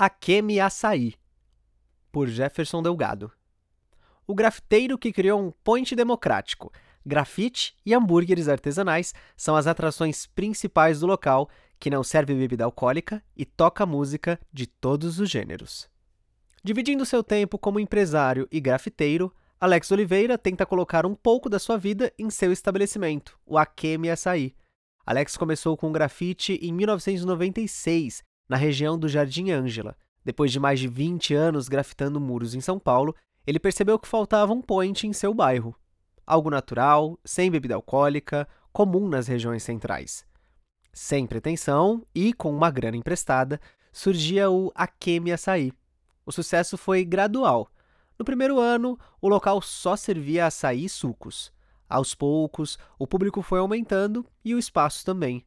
Akemi Açaí, por Jefferson Delgado. O grafiteiro que criou um point democrático. Grafite e hambúrgueres artesanais são as atrações principais do local, que não serve bebida alcoólica e toca música de todos os gêneros. Dividindo seu tempo como empresário e grafiteiro, Alex Oliveira tenta colocar um pouco da sua vida em seu estabelecimento, o Akemi Açaí. Alex começou com grafite em 1996, na região do Jardim Ângela. Depois de mais de 20 anos grafitando muros em São Paulo, ele percebeu que faltava um point em seu bairro. Algo natural, sem bebida alcoólica, comum nas regiões centrais. Sem pretensão e com uma grana emprestada, surgia o Akemi Açaí. O sucesso foi gradual. No primeiro ano, o local só servia açaí e sucos. Aos poucos, o público foi aumentando e o espaço também.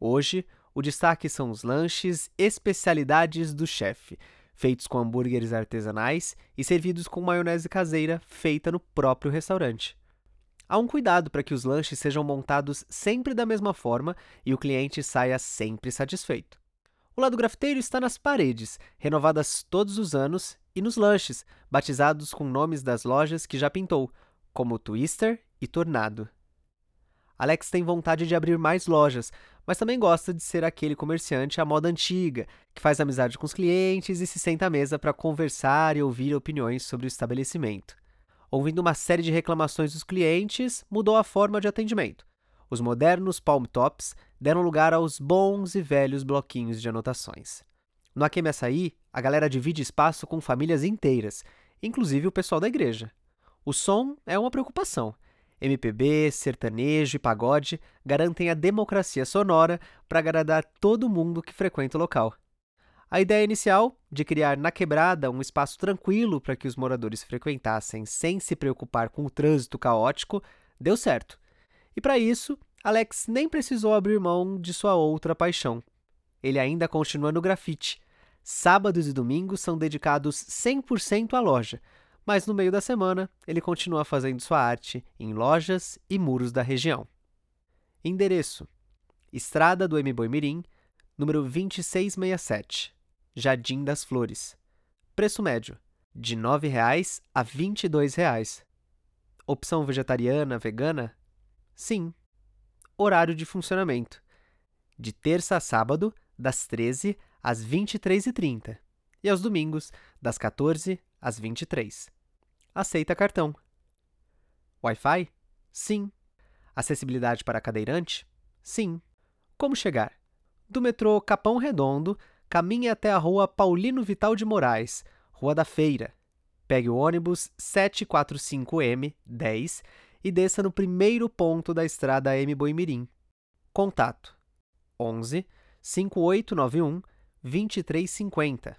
Hoje, o destaque são os lanches especialidades do chefe, feitos com hambúrgueres artesanais e servidos com maionese caseira feita no próprio restaurante. Há um cuidado para que os lanches sejam montados sempre da mesma forma e o cliente saia sempre satisfeito. O lado grafiteiro está nas paredes, renovadas todos os anos, e nos lanches, batizados com nomes das lojas que já pintou, como Twister e Tornado. Alex tem vontade de abrir mais lojas, mas também gosta de ser aquele comerciante à moda antiga, que faz amizade com os clientes e se senta à mesa para conversar e ouvir opiniões sobre o estabelecimento. Ouvindo uma série de reclamações dos clientes, mudou a forma de atendimento. Os modernos palm tops deram lugar aos bons e velhos bloquinhos de anotações. No Akemi Açaí, a galera divide espaço com famílias inteiras, inclusive o pessoal da igreja. O som é uma preocupação. MPB, sertanejo e pagode garantem a democracia sonora para agradar todo mundo que frequenta o local. A ideia inicial, de criar na quebrada um espaço tranquilo para que os moradores frequentassem sem se preocupar com o trânsito caótico, deu certo. E para isso, Alex nem precisou abrir mão de sua outra paixão. Ele ainda continua no grafite. Sábados e domingos são dedicados 100% à loja, mas no meio da semana ele continua fazendo sua arte em lojas e muros da região. Endereço: Estrada do M. Mirim, número 2667, Jardim das Flores. Preço médio: de R$ 9,00 a R$ 22,00. Opção vegetariana, vegana? Sim. Horário de funcionamento: de terça a sábado, das 13 às 23h30 e aos domingos, das 14 às 23. Aceita cartão. Wi-Fi? Sim. Acessibilidade para cadeirante? Sim. Como chegar? Do metrô Capão Redondo, caminhe até a rua Paulino Vital de Moraes, Rua da Feira. Pegue o ônibus 745M 10 e desça no primeiro ponto da estrada M Boimirim. Contato: 11 5891 2350.